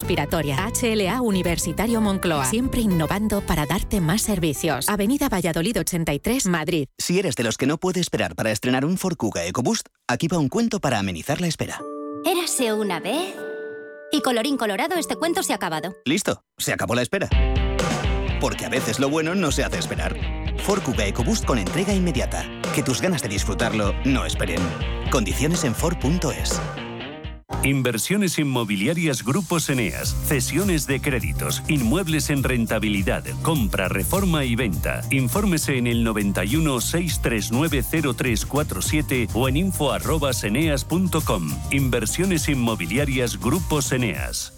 Respiratoria. HLA Universitario Moncloa. Siempre innovando para darte más servicios. Avenida Valladolid 83, Madrid. Si eres de los que no puede esperar para estrenar un Ford Kuga EcoBoost, aquí va un cuento para amenizar la espera. Érase una vez. Y colorín colorado, este cuento se ha acabado. Listo, se acabó la espera. Porque a veces lo bueno no se hace esperar. Ford Kuga EcoBoost con entrega inmediata. Que tus ganas de disfrutarlo no esperen. Condiciones en Ford.es. Inversiones inmobiliarias Grupos Eneas, cesiones de créditos, inmuebles en rentabilidad, compra, reforma y venta. Infórmese en el 91 639 0347 o en info@eneas.com. Inversiones inmobiliarias Grupos Eneas.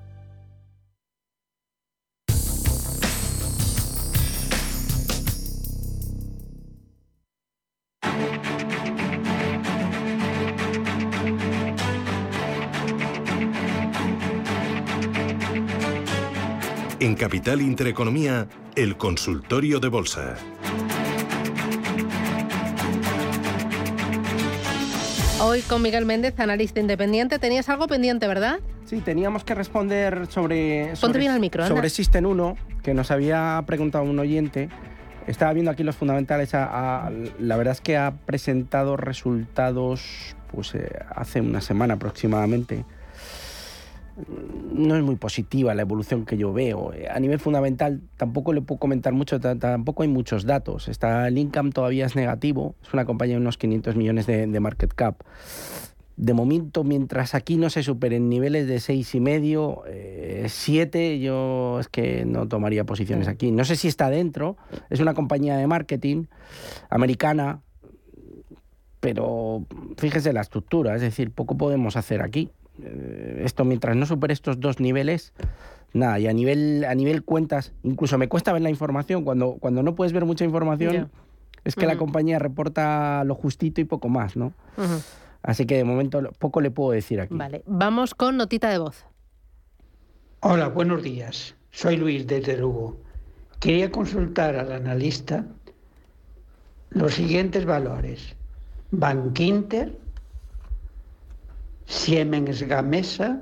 Capital Intereconomía, el consultorio de bolsa. Hoy con Miguel Méndez, analista independiente. Tenías algo pendiente, ¿verdad? Sí, teníamos que responder sobre. Ponte sobre, bien el micro. Sobre System 1, que nos había preguntado un oyente. Estaba viendo aquí los fundamentales. a- a- la verdad es que ha presentado resultados pues, eh, hace una semana aproximadamente. No es muy positiva la evolución que yo veo. A nivel fundamental tampoco le puedo comentar mucho, ta- tampoco hay muchos datos. Está, el income todavía es negativo, es una compañía de unos 500 millones de, market cap. De momento, mientras aquí no se superen niveles de seis y medio, eh, siete, yo es que no tomaría posiciones aquí. No sé si está dentro. Es una compañía de marketing americana, pero fíjese la estructura, es decir, poco podemos hacer aquí. Eh, esto mientras no supere estos dos niveles, nada. Y a nivel a nivel cuentas, incluso me cuesta ver la información cuando cuando no puedes ver mucha información. Es que la compañía reporta lo justito y poco más, ¿no? Así que de momento poco le puedo decir aquí. Vale, vamos con notita de voz. Hola, buenos días. Soy Luis de Lugo. Quería consultar al analista los siguientes valores. Bankinter, Siemens Gamesa,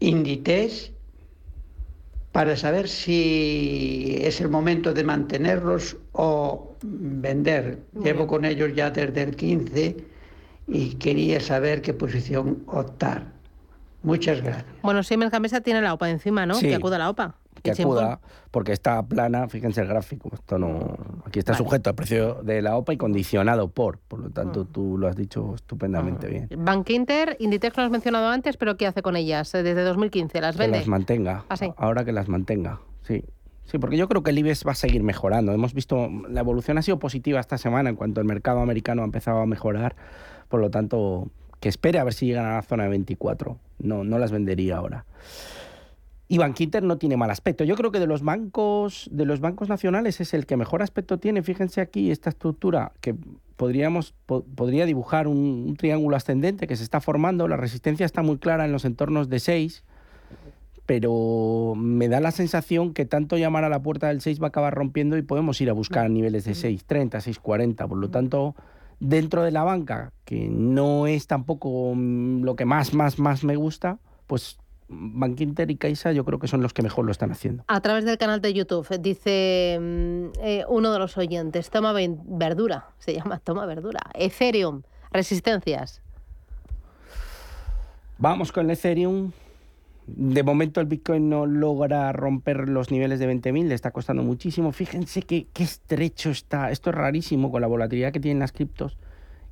Inditex, para saber si es el momento de mantenerlos o vender. Llevo con ellos ya desde el 15 y quería saber qué posición optar. Muchas gracias. Bueno, Siemens Gamesa tiene la OPA encima, ¿no? Sí. Que acuda a la OPA. Que acuda, porque está plana, fíjense el gráfico, esto no, aquí está sujeto al precio de la OPA y condicionado por, por lo tanto tú lo has dicho estupendamente bien. pon. Bank Inter, Inditex lo has mencionado antes, pero ¿qué hace con ellas? Eh, Desde 2015, ¿las Que vende? las mantenga, Ah, ahora que las mantenga, sí. Sí, porque yo creo que el IBEX va a seguir mejorando. Hemos visto, la evolución ha sido positiva esta semana en cuanto el mercado americano ha empezado a mejorar, por lo tanto, que espere a ver si llegan a la zona de 24. No, no las vendería ahora. Y Bankinter no tiene mal aspecto. Yo creo que de los bancos, de los bancos nacionales es el que mejor aspecto tiene. Fíjense aquí esta estructura que podríamos po- podría dibujar un, un triángulo ascendente que se está formando. La resistencia está muy clara en los entornos de 6, pero me da la sensación que tanto llamar a la puerta del 6 va a acabar rompiendo y podemos ir a buscar niveles de 6.30, 6.40. Por lo tanto, dentro de la banca, que no es tampoco mm, lo que más, más, más me gusta, pues Bankinter y Caixa yo creo que son los que mejor lo están haciendo. A través del canal de YouTube dice mm, eh, uno de los oyentes, toma verdura, se llama toma verdura. Ethereum, resistencias. Vamos con el Ethereum. De momento el Bitcoin no logra romper los niveles de 20.000, le está costando muchísimo. Fíjense qué, qué estrecho está, esto es rarísimo con la volatilidad que tienen las criptos,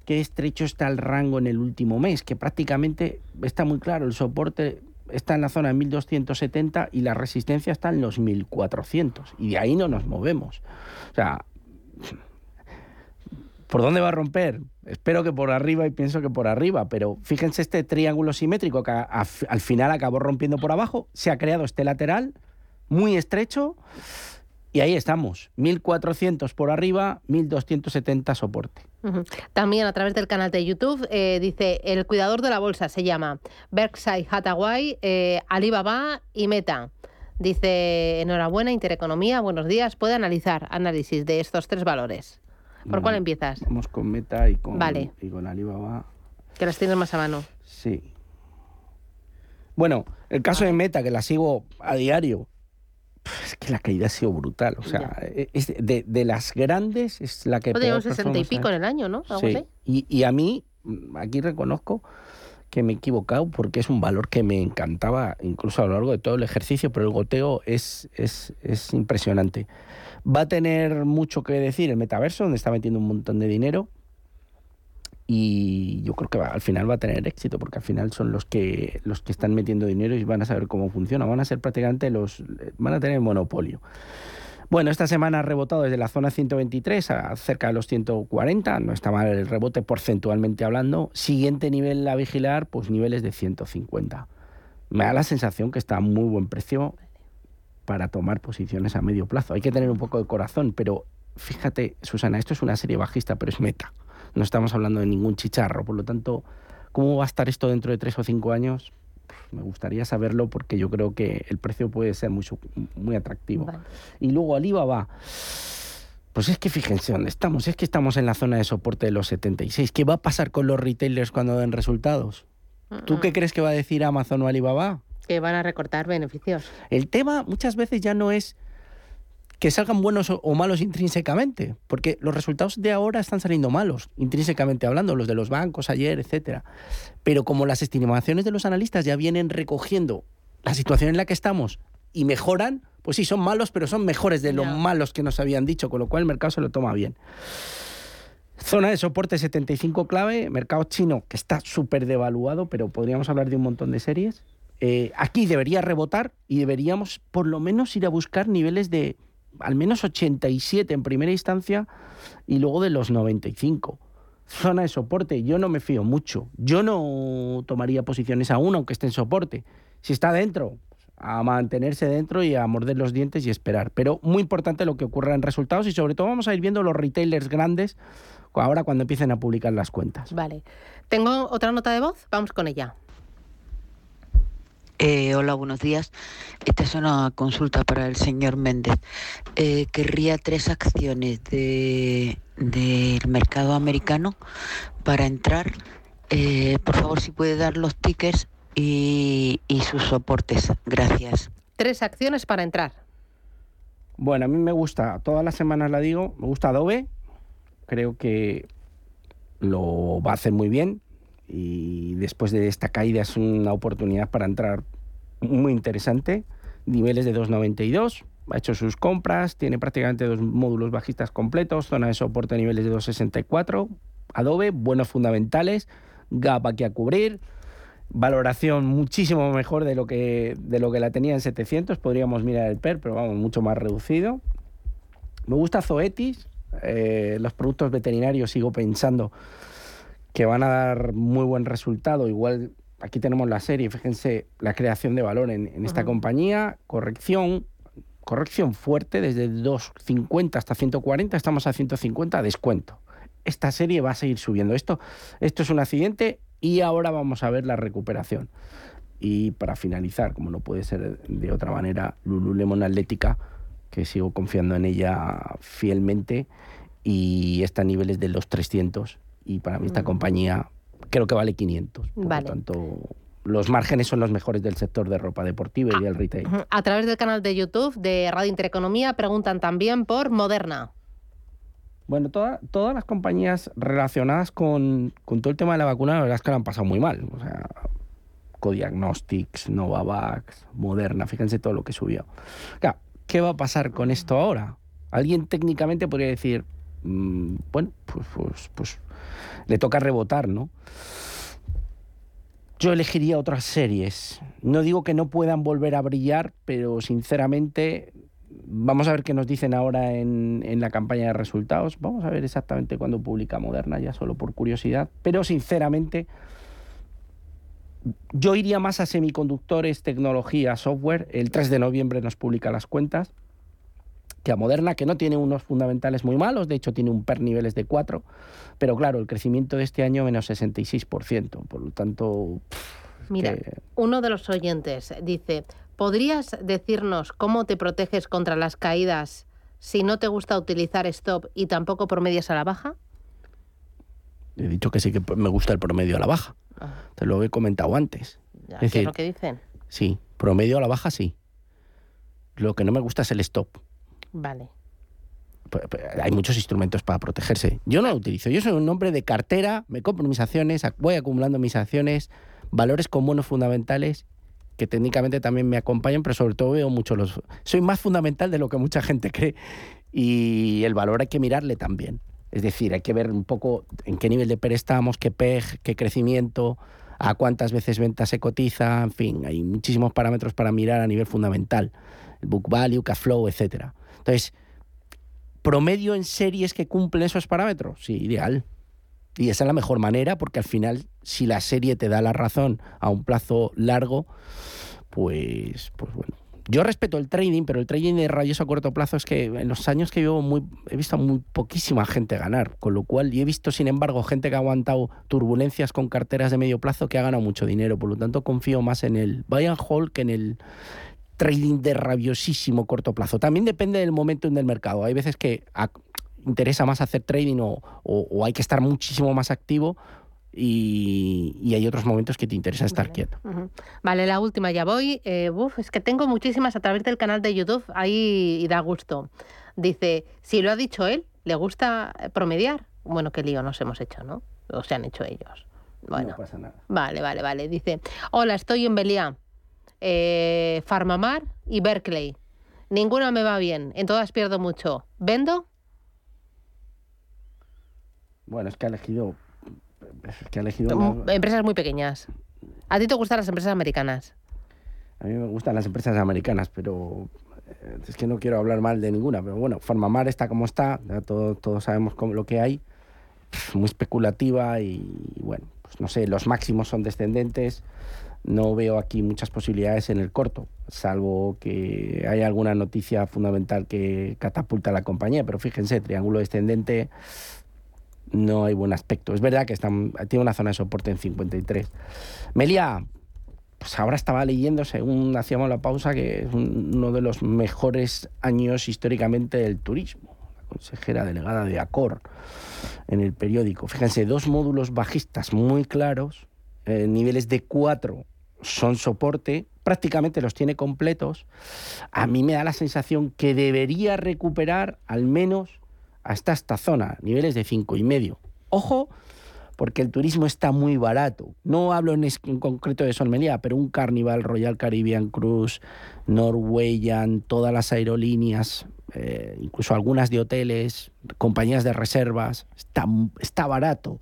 qué estrecho está el rango en el último mes, que prácticamente está muy claro, el soporte está en la zona de 1270 y la resistencia está en los 1400 y de ahí no nos movemos. O sea, ¿Por dónde va a romper? Espero que por arriba y pienso que por arriba, pero fíjense este triángulo simétrico que al final acabó rompiendo por abajo, se ha creado este lateral muy estrecho Y ahí estamos, 1.400 por arriba, 1.270 soporte. También a través del canal de YouTube eh, dice, el cuidador de la bolsa se llama Berkshire Hathaway, eh, Alibaba y Meta. Dice, enhorabuena, Intereconomía, buenos días, puede analizar análisis de estos tres valores. ¿Por cuál empiezas? Vamos con Meta y con, Vale. y con Alibaba. Que las tienes más a mano. Sí. Bueno, el caso de Meta, que la sigo a diario, es que la caída ha sido brutal. O sea, eh, es de, de las grandes es la que... Peor 60 y pico en el año, ¿no? Sí. Y, y a mí, mm, aquí reconozco que me he equivocado porque es un valor que me encantaba incluso a lo largo de todo el ejercicio, pero el goteo es, es, es impresionante. Va a tener mucho que decir el metaverso, donde está metiendo un montón de dinero. Y yo creo que al final va a tener éxito, porque al final son los que los que están metiendo dinero y van a saber cómo funciona. Van a ser prácticamente los. van a tener monopolio. Bueno, esta semana ha rebotado desde la zona 123 a cerca de los 140. No está mal el rebote porcentualmente hablando. Siguiente nivel a vigilar, pues niveles de 150. Me da la sensación que está a muy buen precio para tomar posiciones a medio plazo. Hay que tener un poco de corazón, pero fíjate, Susana, esto es una serie bajista, pero es meta. No estamos hablando de ningún chicharro. Por lo tanto, ¿cómo va a estar esto dentro de tres o cinco años? Me gustaría saberlo porque yo creo que el precio puede ser muy, muy atractivo. Vale. Y luego Alibaba. Pues es que fíjense dónde estamos. Es que estamos en la zona de soporte de los 76. ¿Qué va a pasar con los retailers cuando den resultados? ¿Tú qué crees que va a decir Amazon o Alibaba? Que van a recortar beneficios. El tema muchas veces ya no es que salgan buenos o- malos intrínsecamente, porque los resultados de ahora están saliendo malos, intrínsecamente hablando, los de los bancos ayer, etcétera. Pero como las estimaciones de los analistas ya vienen recogiendo la situación en la que estamos y mejoran, pues sí, son malos, pero son mejores de los malos que nos habían dicho, con lo cual el mercado se lo toma bien. Zona de soporte 75 clave, mercado chino que está súper devaluado, pero podríamos hablar de un montón de series. Eh, aquí debería rebotar y deberíamos por lo menos ir a buscar niveles de al menos 87 en primera instancia y luego de los 95. Zona de soporte, yo no me fío mucho. Yo no tomaría posiciones aún aunque esté en soporte. Si está dentro, a mantenerse dentro y a morder los dientes y esperar. Pero muy importante lo que ocurra en resultados y sobre todo vamos a ir viendo los retailers grandes ahora cuando empiecen a publicar las cuentas. Vale. Tengo otra nota de voz, vamos con ella. Eh, hola, buenos días. Esta es una consulta para el señor Méndez. Eh, querría tres acciones de, del mercado americano para entrar. Eh, por favor, si puede dar los tickets y, y sus soportes. Gracias. Tres acciones para entrar. Bueno, a mí me gusta, todas las semanas la digo, me gusta Adobe, creo que lo va a hacer muy bien y después de esta caída es una oportunidad para entrar muy interesante. Niveles de 2.92, ha hecho sus compras, tiene prácticamente dos módulos bajistas completos, zona de soporte a niveles de 2.64. Adobe, buenos fundamentales, gap aquí a cubrir, valoración muchísimo mejor de lo que de lo que la tenía en 700 podríamos mirar el PER pero vamos mucho más reducido me gusta Zoetis eh, los productos veterinarios sigo pensando que van a dar muy buen resultado. Igual aquí tenemos la serie fíjense la creación de valor en, en esta compañía. Corrección corrección fuerte desde 250 hasta 140 estamos a 150 descuento. Esta serie va a seguir subiendo. Esto esto es un accidente y ahora vamos a ver la recuperación. Y para finalizar, como no puede ser de otra manera, Lululemon Atlética, que sigo confiando en ella fielmente y está a niveles de los 300 y para mí esta Mm. compañía creo que vale 500. Por Vale. lo tanto, los márgenes son los mejores del sector de ropa deportiva y del retail. A través del canal de YouTube de Radio Intereconomía preguntan también por Moderna. Bueno, toda- todas las compañías relacionadas con, con todo el tema de la vacuna, la verdad es que la han pasado muy mal. O sea, Codiagnostics, Novavax, Moderna, fíjense todo lo que subió. Claro, ¿qué va a pasar con esto ahora? Alguien técnicamente podría decir, mm, bueno, pues, pues, pues le toca rebotar, ¿no? Yo elegiría otras series. No digo que no puedan volver a brillar, pero sinceramente vamos a ver qué nos dicen ahora en, en la campaña de resultados. Vamos a ver exactamente cuándo publica Moderna, ya solo por curiosidad. Pero sinceramente, yo iría más a semiconductores, tecnología, software. El 3 de noviembre nos publica las cuentas. Que a Moderna, que no tiene unos fundamentales muy malos, de hecho tiene un PER niveles de 4, pero claro, el crecimiento de este año menos 66%, por lo tanto... Mira, uno de los oyentes dice, ¿podrías decirnos cómo te proteges contra las caídas si no te gusta utilizar stop y tampoco promedias a la baja? He dicho que sí que me gusta el promedio a la baja. Ah. Te lo he comentado antes. ¿Qué es lo que dicen? Sí, promedio a la baja sí. Lo que no me gusta es el stop. Vale. Hay muchos instrumentos para protegerse. Yo no lo utilizo. Yo soy un hombre de cartera, me compro mis acciones, voy acumulando mis acciones, valores con bonos fundamentales que técnicamente también me acompañan, pero sobre todo veo mucho los... Soy más fundamental de lo que mucha gente cree y el valor hay que mirarle también. Es decir, hay que ver un poco en qué nivel de PER estamos, qué PEG, qué crecimiento, a cuántas veces venta se cotiza, en fin, hay muchísimos parámetros para mirar a nivel fundamental. El book value, cash flow, etcétera. Entonces, promedio en series que cumplen esos parámetros, sí, ideal. Y esa es la mejor manera porque al final, si la serie te da la razón a un plazo largo, pues, pues bueno. Yo respeto el trading, pero el trading de rayos a corto plazo es que en los años que llevo muy, he visto muy poquísima gente ganar, con lo cual y he visto sin embargo gente que ha aguantado turbulencias con carteras de medio plazo que ha ganado mucho dinero, por lo tanto confío más en el buy and hold que en el trading de rabiosísimo corto plazo. También depende del momento en el mercado. Hay veces que interesa más hacer trading o, hay que estar muchísimo más activo y, hay otros momentos que te interesa estar quieto. Vale, la última ya voy. Eh, es que tengo muchísimas a través del canal de YouTube, ahí y da gusto. Dice, si lo ha dicho él, ¿le gusta promediar? Bueno, qué lío nos hemos hecho, ¿no? O se han hecho ellos. Bueno, no pasa nada. Vale, vale, vale. Dice, hola, estoy en Belia eh, Farmamar y Berkeley. Ninguna me va bien, en todas pierdo mucho. ¿Vendo? Bueno, es que ha elegido, es que ha elegido empresas muy pequeñas. ¿A ti te gustan las empresas americanas? A mí me gustan las empresas americanas, pero eh, es que no quiero hablar mal de ninguna. Pero bueno, Farmamar está como está, todos sabemos cómo, lo que hay, muy especulativa y bueno, pues no sé, los máximos son descendentes no veo aquí muchas posibilidades en el corto, salvo que haya alguna noticia fundamental que catapulta a la compañía. Pero fíjense, triángulo descendente no hay buen aspecto. Es verdad que tiene una zona de soporte en 53. Melia, pues ahora estaba leyendo, según hacíamos la pausa, que es uno de los mejores años históricamente del turismo. La consejera delegada de Acor en el periódico. Fíjense, dos módulos bajistas muy claros, eh, niveles de 4 son soporte, prácticamente los tiene completos, a mí me da la sensación que debería recuperar al menos hasta esta zona, niveles de cinco y medio. Ojo, porque el turismo está muy barato. No hablo en, concreto de Solmelía, pero un Carnival, Royal Caribbean Cruise, Norwegian, todas las aerolíneas, eh, incluso algunas de hoteles, compañías de reservas, está, está barato.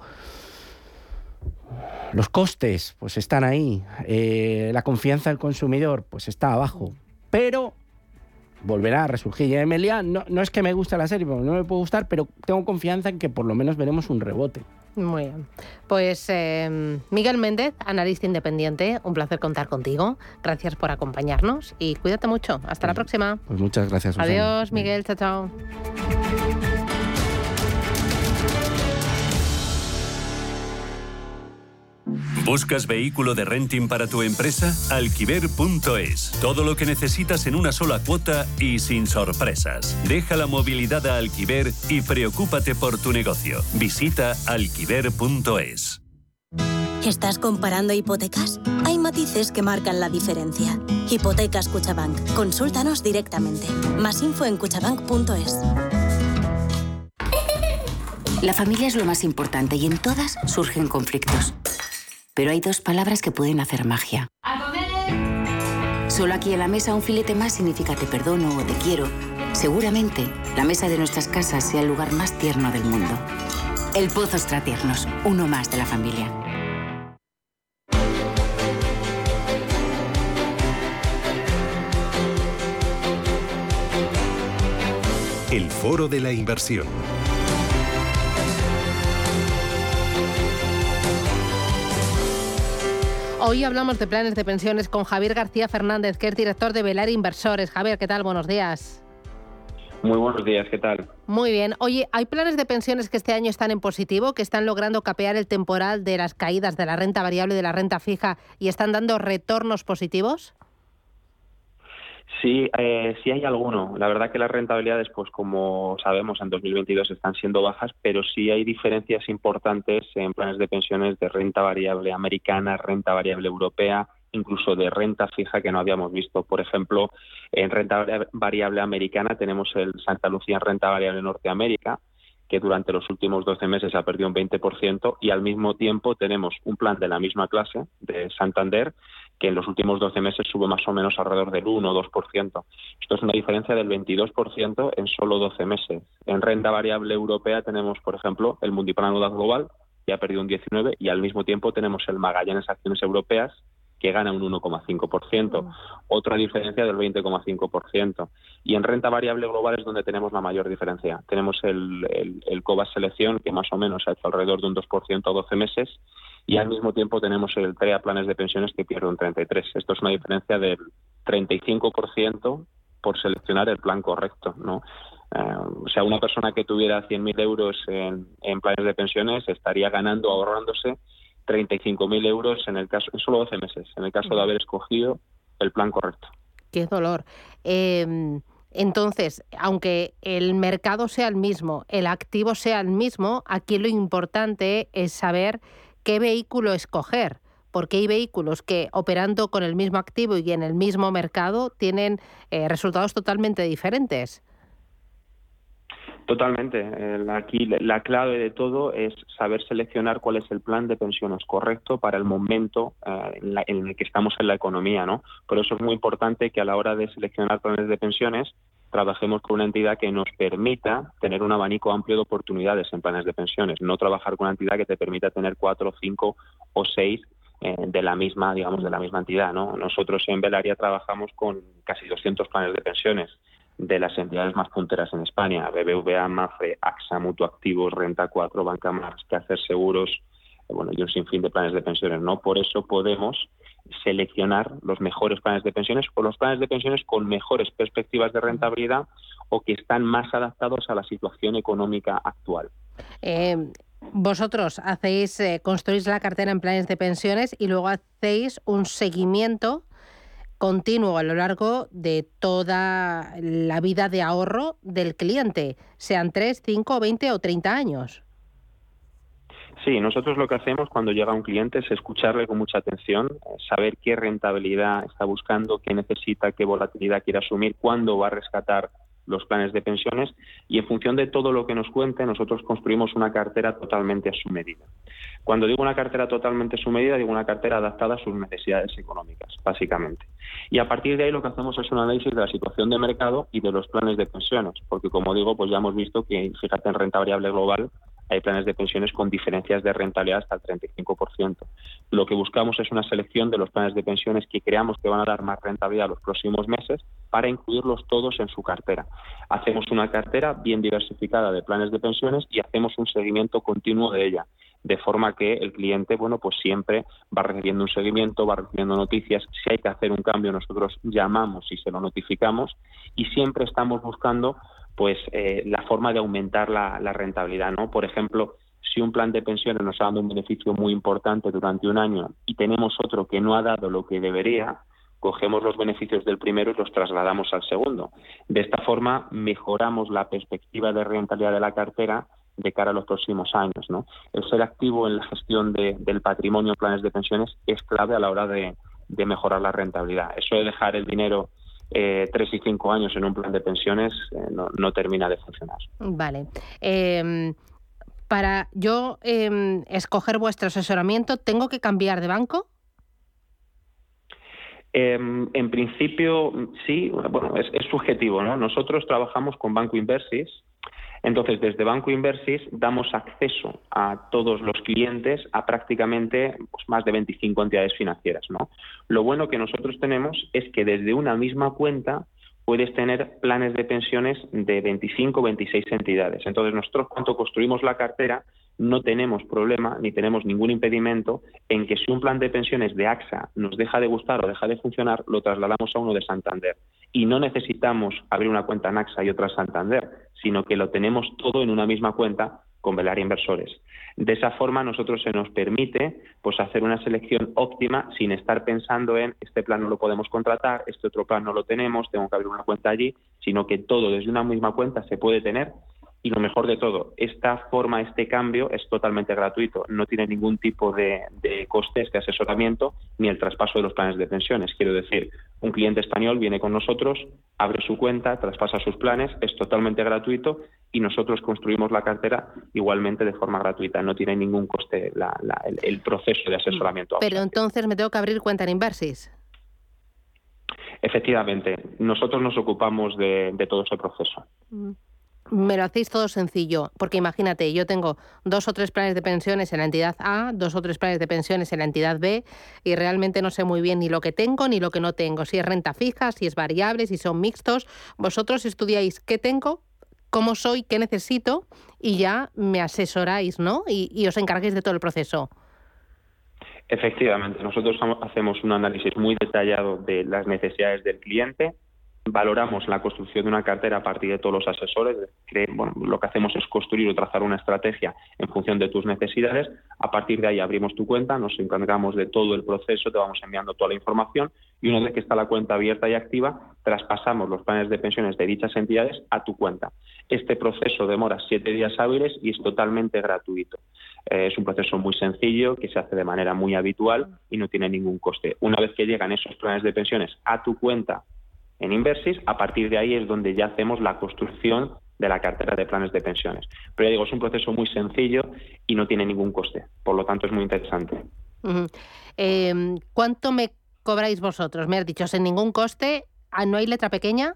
Los costes, pues están ahí. Eh, la confianza del consumidor, pues está abajo. Pero volverá a resurgir. Y Emilia, no, no es que me guste la serie, no me puede gustar, pero tengo confianza en que por lo menos veremos un rebote. Muy bien. Pues em, Miguel Méndez, analista independiente, un placer contar contigo. Gracias por acompañarnos y cuídate mucho. Hasta la pues, próxima. Pues muchas gracias. Adiós, Miguel. Chao, chao. ¿Buscas vehículo de renting para tu empresa? Alquiver.es. Todo lo que necesitas en una sola cuota y sin sorpresas. Deja la movilidad a Alquiver y preocúpate por tu negocio. Visita alquiver.es. ¿Estás comparando hipotecas? Hay matices que marcan la diferencia. Hipotecas Cuchabank. Consúltanos directamente. Más info en cuchabank.es. La familia es lo más importante y en todas surgen conflictos. Pero hay dos palabras que pueden hacer magia. Solo aquí en la mesa un filete más significa te perdono o te quiero. Seguramente la mesa de nuestras casas sea el lugar más tierno del mundo. El Pozo Tiernos, uno más de la familia. El Foro de la Inversión. Hoy hablamos de planes de pensiones con Javier García Fernández, que es director de Velar Inversores. Javier, ¿qué tal? Buenos días. Muy buenos días, ¿qué tal? Muy bien. Oye, ¿hay planes de pensiones que este año están en positivo, que están logrando capear el temporal de las caídas de la renta variable y de la renta fija y están dando retornos positivos? Sí, eh, sí hay alguno. La verdad que las rentabilidades, pues como sabemos, en 2022 están siendo bajas, pero sí hay diferencias importantes en planes de pensiones de renta variable americana, renta variable europea, incluso de renta fija que no habíamos visto. Por ejemplo, en renta variable americana tenemos el Santa Lucía en renta variable Norteamérica, que durante los últimos 12 meses ha perdido un 20% y al mismo tiempo tenemos un plan de la misma clase de Santander que en los últimos 12 meses sube más o menos alrededor del 1 o 2%. Esto es una diferencia del 22% en solo 12 meses. En renta variable europea tenemos, por ejemplo, el Mundiplan Global, que ha perdido un 19%, y al mismo tiempo tenemos el Magallanes Acciones Europeas, que gana un 1,5%, mm. otra diferencia del 20,5%. Y en renta variable global es donde tenemos la mayor diferencia. Tenemos el, el, el COBAS Selección, que más o menos ha hecho alrededor de un 2% a 12 meses, y al mismo tiempo tenemos el TREA Planes de Pensiones que pierde un 33%. Esto es una diferencia del 35% por seleccionar el plan correcto, ¿no? Eh, o sea, una persona que tuviera 100.000 euros en, en planes de pensiones estaría ganando, ahorrándose 35.000 euros en el caso, en solo 12 meses, en el caso de haber escogido el plan correcto. Qué dolor. Em, entonces, aunque el mercado sea el mismo, el activo sea el mismo, aquí lo importante es saber qué vehículo escoger, porque hay vehículos que operando con el mismo activo y en el mismo mercado tienen eh, resultados totalmente diferentes. Totalmente. Aquí la clave de todo es saber seleccionar cuál es el plan de pensiones correcto para el momento eh, en, el que estamos en la economía, ¿no? Por eso es muy importante que a la hora de seleccionar planes de pensiones trabajemos con una entidad que nos permita tener un abanico amplio de oportunidades en planes de pensiones, no trabajar con una entidad que te permita tener cuatro, cinco o seis eh, de la misma, digamos, de la misma entidad, ¿no? Nosotros en Velaria trabajamos con casi 200 planes de pensiones de las entidades más punteras en España, BBVA, MAFRE, AXA, Mutuo Activos, Renta 4, Banca Más, hacer Seguros, eh, bueno, y un sinfín de planes de pensiones, ¿no? Por eso podemos seleccionar los mejores planes de pensiones o los planes de pensiones con mejores perspectivas de rentabilidad o que están más adaptados a la situación económica actual. Eh, vosotros hacéis, eh, construís la cartera en planes de pensiones y luego hacéis un seguimiento continuo a lo largo de toda la vida de ahorro del cliente, sean 3, 5, 20 o 30 años. Sí, nosotros lo que hacemos cuando llega un cliente es escucharle con mucha atención, saber qué rentabilidad está buscando, qué necesita, qué volatilidad quiere asumir, cuándo va a rescatar los planes de pensiones y en función de todo lo que nos cuente nosotros construimos una cartera totalmente a su medida. Cuando digo una cartera totalmente a su medida, digo una cartera adaptada a sus necesidades económicas, básicamente. Y a partir de ahí lo que hacemos es un análisis de la situación de mercado y de los planes de pensiones, porque como digo, pues ya hemos visto que, fíjate, en renta variable global hay planes de pensiones con diferencias de rentabilidad hasta el 35%. Lo que buscamos es una selección de los planes de pensiones que creamos que van a dar más rentabilidad los próximos meses para incluirlos todos en su cartera. Hacemos una cartera bien diversificada de planes de pensiones y hacemos un seguimiento continuo de ella de forma que el cliente, bueno, pues siempre va recibiendo un seguimiento, va recibiendo noticias. Si hay que hacer un cambio, nosotros llamamos y se lo notificamos y siempre estamos buscando pues eh, la forma de aumentar la, rentabilidad, ¿no? Por ejemplo, si un plan de pensiones nos ha dado un beneficio muy importante durante un año y tenemos otro que no ha dado lo que debería, cogemos los beneficios del primero y los trasladamos al segundo. De esta forma mejoramos la perspectiva de rentabilidad de la cartera de cara a los próximos años. ¿no? El ser activo en la gestión del patrimonio, planes de pensiones, es clave a la hora de, de mejorar la rentabilidad. Eso de dejar el dinero eh, tres y cinco años en un plan de pensiones eh, no, termina de funcionar. Vale. Em, para yo em, escoger vuestro asesoramiento, ¿tengo que cambiar de banco? Em, en principio, sí, bueno, es, es, subjetivo, ¿no? Nosotros trabajamos con Banco Inversis, entonces, desde Banco Inversis damos acceso a todos los clientes a prácticamente pues, más de 25 entidades financieras. ¿no? Lo bueno que nosotros tenemos es que desde una misma cuenta puedes tener planes de pensiones de 25 o 26 entidades. Entonces, nosotros cuando construimos la cartera no tenemos problema ni tenemos ningún impedimento en que si un plan de pensiones de AXA nos deja de gustar o deja de funcionar, lo trasladamos a uno de Santander. y no necesitamos abrir una cuenta en AXA y otra en Santander, sino que lo tenemos todo en una misma cuenta con Velar Inversores. De esa forma, nosotros se nos permite pues, hacer una selección óptima sin estar pensando en este plan no lo podemos contratar, este otro plan no lo tenemos, tengo que abrir una cuenta allí, sino que todo desde una misma cuenta se puede tener y lo mejor de todo, esta forma, este cambio es totalmente gratuito, no tiene ningún tipo de, costes de asesoramiento ni el traspaso de los planes de pensiones. Quiero decir, un cliente español viene con nosotros, abre su cuenta, traspasa sus planes, es totalmente gratuito y nosotros construimos la cartera igualmente de forma gratuita. No tiene ningún coste el, proceso de asesoramiento. Pero entonces me tengo que abrir cuenta en Inversis. Efectivamente, nosotros nos ocupamos de, todo ese proceso. Mm me lo hacéis todo sencillo, porque imagínate, yo tengo dos o tres planes de pensiones en la entidad A, dos o tres planes de pensiones en la entidad B, y realmente no sé muy bien ni lo que tengo ni lo que no tengo, si es renta fija, si es variable, si son mixtos. Vosotros estudiáis qué tengo, cómo soy, qué necesito, y ya me asesoráis, ¿no? Y, y os encarguéis de todo el proceso. Efectivamente, nosotros hacemos un análisis muy detallado de las necesidades del cliente, valoramos la construcción de una cartera a partir de todos los asesores. bueno, lo que hacemos es construir o trazar una estrategia en función de tus necesidades. A partir de ahí abrimos tu cuenta, nos encargamos de todo el proceso, te vamos enviando toda la información y una vez que está la cuenta abierta y activa, traspasamos los planes de pensiones de dichas entidades a tu cuenta. Este proceso demora siete días hábiles y es totalmente gratuito. Eh, es un proceso muy sencillo que se hace de manera muy habitual y no tiene ningún coste. Una vez que llegan esos planes de pensiones a tu cuenta en Inversis, a partir de ahí es donde ya hacemos la construcción de la cartera de planes de pensiones. Pero ya digo, es un proceso muy sencillo y no tiene ningún coste, por lo tanto es muy interesante. Em, ¿Cuánto me cobráis vosotros? Me has dicho, sin ningún coste, ah, ¿no hay letra pequeña?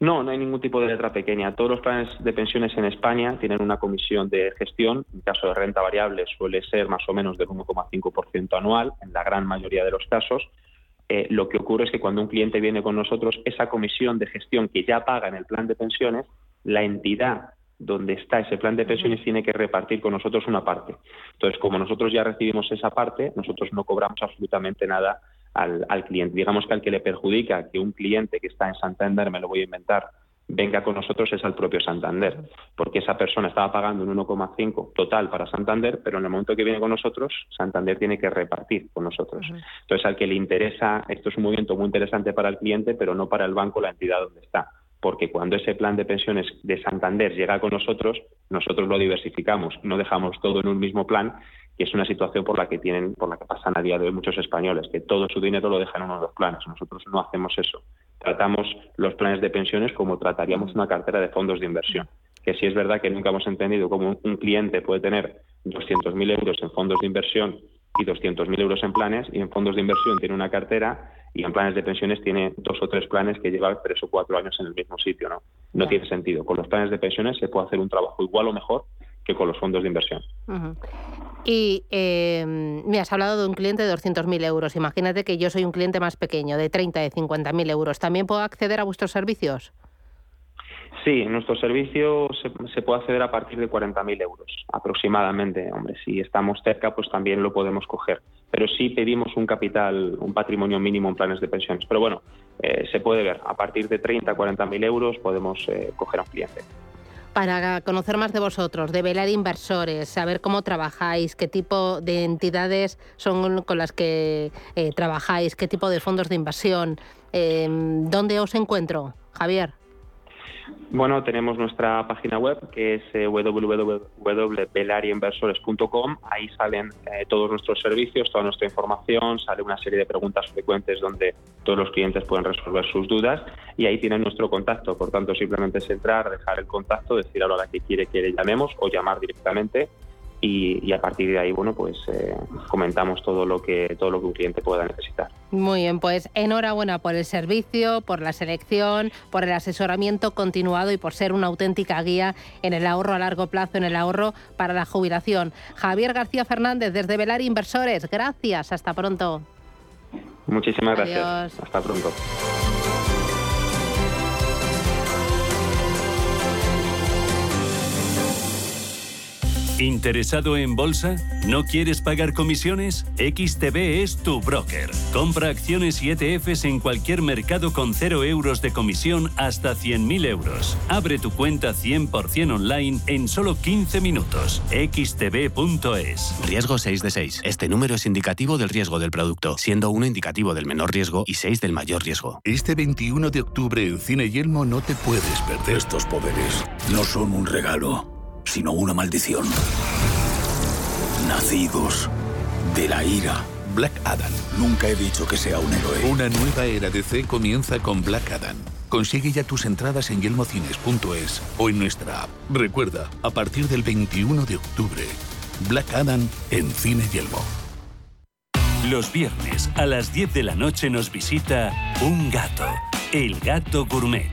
No, no hay ningún tipo de letra pequeña. Todos los planes de pensiones en España tienen una comisión de gestión. En caso de renta variable suele ser más o menos del 1,5% anual, en la gran mayoría de los casos. Eh, lo que ocurre es que cuando un cliente viene con nosotros, esa comisión de gestión que ya paga en el plan de pensiones, la entidad donde está ese plan de pensiones tiene que repartir con nosotros una parte. Entonces, como nosotros ya recibimos esa parte, nosotros no cobramos absolutamente nada al, al cliente. Digamos que al que le perjudica que un cliente que está en Santander, me lo voy a inventar, venga con nosotros es al propio Santander, porque esa persona estaba pagando un 1,5 total para Santander, pero en el momento que viene con nosotros, Santander tiene que repartir con nosotros. Entonces, al que le interesa, esto es un movimiento muy interesante para el cliente, pero no para el banco, la entidad donde está. Porque cuando ese plan de pensiones de Santander llega con nosotros, nosotros lo diversificamos, no dejamos todo en un mismo plan, que es una situación por la que tienen, por la que pasan a día de hoy muchos españoles, que todo su dinero lo dejan en uno de los planes. Nosotros no hacemos eso tratamos los planes de pensiones como trataríamos una cartera de fondos de inversión. Que sí es verdad que nunca hemos entendido cómo un cliente puede tener 200.000 euros en fondos de inversión y 200.000 euros en planes, y en fondos de inversión tiene una cartera y en planes de pensiones tiene dos o tres planes que llevan tres o cuatro años en el mismo sitio. No, no tiene sentido. Con los planes de pensiones se puede hacer un trabajo igual o mejor que con los fondos de inversión. Y eh, me has hablado de un cliente de 200.000 euros. Imagínate que yo soy un cliente más pequeño, de 30, de 50.000 euros. ¿También puedo acceder a vuestros servicios? Sí, nuestro servicio se, puede acceder a partir de 40.000 euros aproximadamente. Hombre, si estamos cerca, pues también lo podemos coger. Pero sí pedimos un capital, un patrimonio mínimo en planes de pensiones. Pero bueno, eh, se puede ver. A partir de 30, 40.000 euros podemos eh, coger a un cliente para conocer más de vosotros, de velar inversores, saber cómo trabajáis, qué tipo de entidades son con las que eh, trabajáis, qué tipo de fondos de inversión, em, ¿dónde os encuentro, Javier? Bueno, tenemos nuestra página web que es eh. Ahí salen eh, todos nuestros servicios, toda nuestra información, sale una serie de preguntas frecuentes donde todos los clientes pueden resolver sus dudas y ahí tienen nuestro contacto. Por tanto, simplemente es entrar, dejar el contacto, decir a la hora que quiere que le llamemos o llamar directamente y, a partir de ahí, bueno, pues eh, comentamos todo lo que todo lo que un cliente pueda necesitar. Muy bien, pues enhorabuena por el servicio, por la selección, por el asesoramiento continuado y por ser una auténtica guía en el ahorro a largo plazo, en el ahorro para la jubilación. Javier García Fernández desde Velar Inversores, gracias, hasta pronto. Muchísimas gracias. Hasta pronto. ¿Interesado en bolsa? ¿No quieres pagar comisiones? XTB es tu broker. Compra acciones y ETFs en cualquier mercado con 0 euros de comisión hasta 100.000 euros. Abre tu cuenta 100% online en solo 15 minutos. xtb.es. Riesgo 6 de 6. Este número es indicativo del riesgo del producto, siendo 1 indicativo del menor riesgo y 6 del mayor riesgo. Este 21 de octubre en Cine Yelmo no te puedes perder estos poderes. No son un regalo sino una maldición. Nacidos de la ira. Black Adam. Nunca he dicho que sea un héroe. Una nueva era de C comienza con Black Adam. Consigue ya tus entradas en yelmocines.es o en nuestra app. Recuerda, a partir del 21 de octubre, Black Adam en Cine Yelmo. Los viernes a las 10 de la noche nos visita un gato, el gato gourmet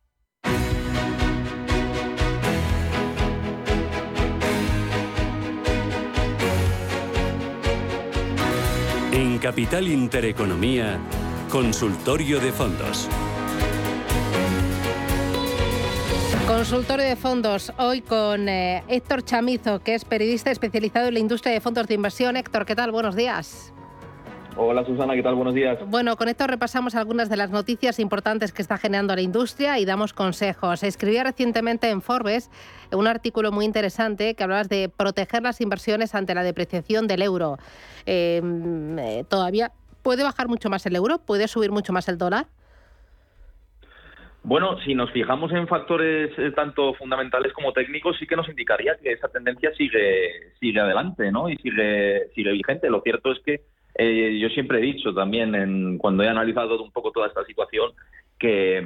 En Capital Intereconomía, Consultorio de Fondos. Consultorio de fondos, hoy con eh, Héctor Chamizo, que es periodista especializado en la industria de fondos de inversión. Héctor, ¿qué tal? Buenos días. Hola Susana, ¿qué tal? Buenos días. Bueno, con esto repasamos algunas de las noticias importantes que está generando la industria y damos consejos. Escribía recientemente en Forbes un artículo muy interesante que hablabas de proteger las inversiones ante la depreciación del euro. Em, eh, ¿Todavía puede bajar mucho más el euro? ¿Puede subir mucho más el dólar? Bueno, si nos fijamos en factores eh, tanto fundamentales como técnicos, sí que nos indicaría que esa tendencia sigue sigue adelante, ¿no? Y sigue sigue vigente. Lo cierto es que eh, yo siempre he dicho también, en, cuando he analizado un poco toda esta situación, que,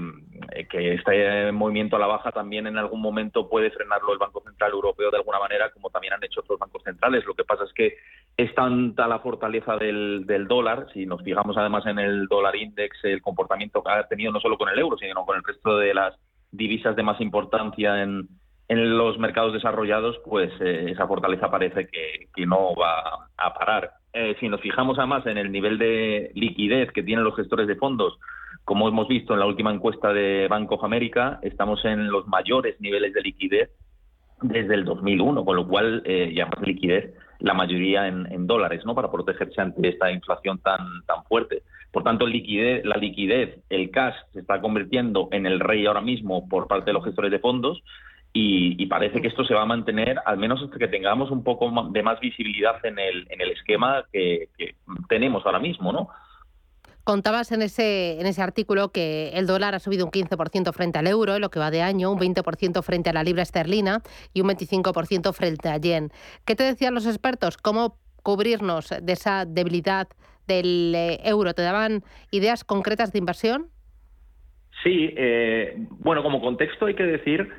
que, este movimiento a la baja también en algún momento puede frenarlo el Banco Central Europeo de alguna manera, como también han hecho otros bancos centrales. Lo que pasa es que es tanta la fortaleza del, dólar, si nos fijamos además en el dólar index, el comportamiento que ha tenido no solo con el euro, sino con el resto de las divisas de más importancia en, los mercados desarrollados, pues eh, esa fortaleza parece que no va a parar. Eh, si nos fijamos además en el nivel de liquidez que tienen los gestores de fondos, como hemos visto en la última encuesta de Bank of America, estamos en los mayores niveles de liquidez desde el 2001, con lo cual eh, ya más liquidez la mayoría en, dólares, ¿no? Para protegerse ante esta inflación tan tan fuerte. Por tanto, liquidez, la liquidez, el cash, se está convirtiendo en el rey ahora mismo por parte de los gestores de fondos y, parece que esto se va a mantener al menos hasta que tengamos un poco de más visibilidad en el, en el esquema que, tenemos ahora mismo, ¿no? Contabas en ese, en ese artículo que el dólar ha subido un 15% frente al euro en lo que va de año, un 20% frente a la libra esterlina y un 25% frente a yen. ¿Qué te decían los expertos? ¿Cómo cubrirnos de esa debilidad del eh, euro? ¿Te daban ideas concretas de inversión? Sí, eh, bueno, como contexto hay que decir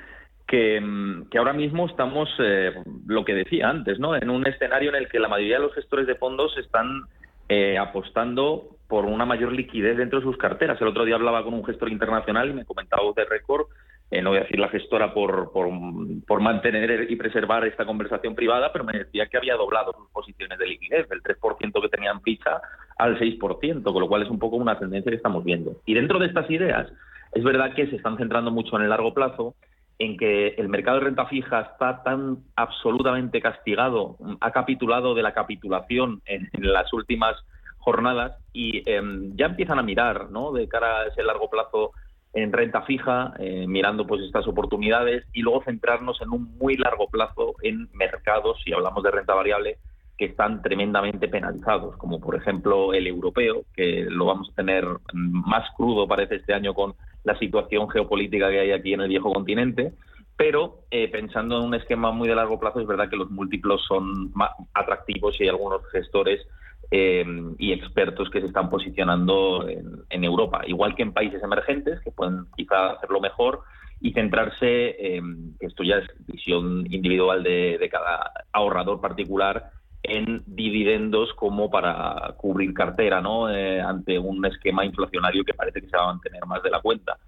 Mm, que, ahora mismo estamos, eh, lo que decía antes, ¿no? en un escenario en el que la mayoría de los gestores de fondos están eh, apostando por una mayor liquidez dentro de sus carteras. El otro día hablaba con un gestor internacional y me comentaba de récord, eh, no voy a decir la gestora por, por, mantener y preservar esta conversación privada, pero me decía que había doblado sus posiciones de liquidez, del 3% que tenían ficha al 6%, con lo cual es un poco una tendencia que estamos viendo. Y dentro de estas ideas, es verdad que se están centrando mucho en el largo plazo en que el mercado de renta fija está tan absolutamente castigado, ha capitulado de la capitulación en, las últimas jornadas y em, ya empiezan a mirar, ¿no? De cara a ese largo plazo en renta fija, eh, mirando pues estas oportunidades y luego centrarnos en un muy largo plazo en mercados, si hablamos de renta variable, que están tremendamente penalizados, como por ejemplo el europeo, que lo vamos a tener más crudo parece este año con la situación geopolítica que hay aquí en el viejo continente, pero eh, pensando en un esquema muy de largo plazo es verdad que los múltiplos son más atractivos y hay algunos gestores eh, y expertos que se están posicionando en, Europa, igual que en países emergentes que pueden quizá hacerlo mejor y centrarse, esto ya es visión individual de cada ahorrador particular, en dividendos como para cubrir cartera, ¿no? Eh, ante un esquema inflacionario que parece que se va a mantener más de la cuenta.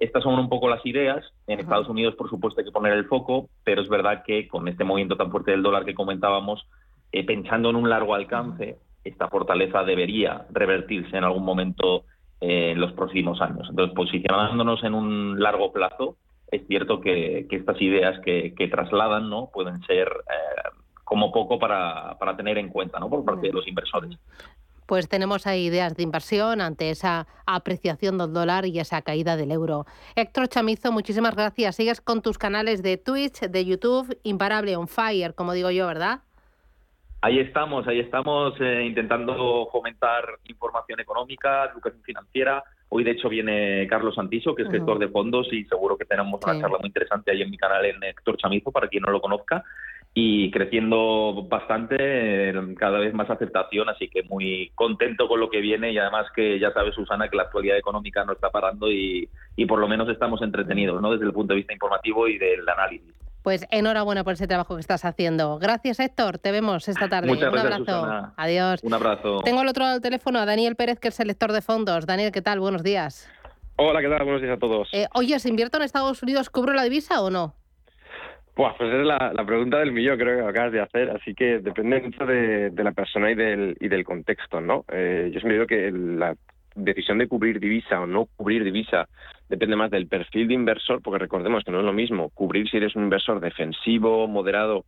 Estas son un poco las ideas. En Estados Unidos, por supuesto, hay que poner el foco, pero es verdad que con este movimiento tan fuerte del dólar que comentábamos, eh, pensando en un largo alcance, esta fortaleza debería revertirse en algún momento eh, en los próximos años. Entonces, posicionándonos en un largo plazo, es cierto que, estas ideas que, trasladan no pueden ser eh, como poco para, para, tener en cuenta ¿no? por parte de los inversores. Pues tenemos ahí ideas de inversión ante esa apreciación del dólar y esa caída del euro. Héctor Chamizo, muchísimas gracias. Sigues con tus canales de Twitch, de YouTube, imparable on fire, como digo yo, ¿verdad? Ahí estamos, ahí estamos eh, intentando fomentar información económica, educación financiera. Hoy, de hecho, viene Carlos Santiso, que es gestor de fondos, y seguro que tenemos una charla muy interesante ahí en mi canal en Héctor Chamizo, para quien no lo conozca. Y creciendo bastante, cada vez más aceptación, así que muy contento con lo que viene y además que ya sabes, Susana, que la actualidad económica no está parando y, y por lo menos estamos entretenidos, ¿no? Desde el punto de vista informativo y del análisis. Pues enhorabuena por ese trabajo que estás haciendo. Gracias, Héctor. Te vemos esta tarde. Muchas Un abrazo. Adiós. Un abrazo. Tengo al otro lado del teléfono a Daniel Pérez, que es el lector de fondos. Daniel, ¿qué tal? Buenos días. Hola, ¿qué tal? Buenos días a todos. Eh, oye, ¿se invierto en Estados Unidos? ¿Cubro la divisa o no? Pues, pues es la, pregunta del millón, creo que acabas de hacer, así que depende mucho de, la persona y del, y del contexto, ¿no? Eh, yo siempre digo que la decisión de cubrir divisa o no cubrir divisa depende más del perfil de inversor, porque recordemos que no es lo mismo cubrir si eres un inversor defensivo, moderado,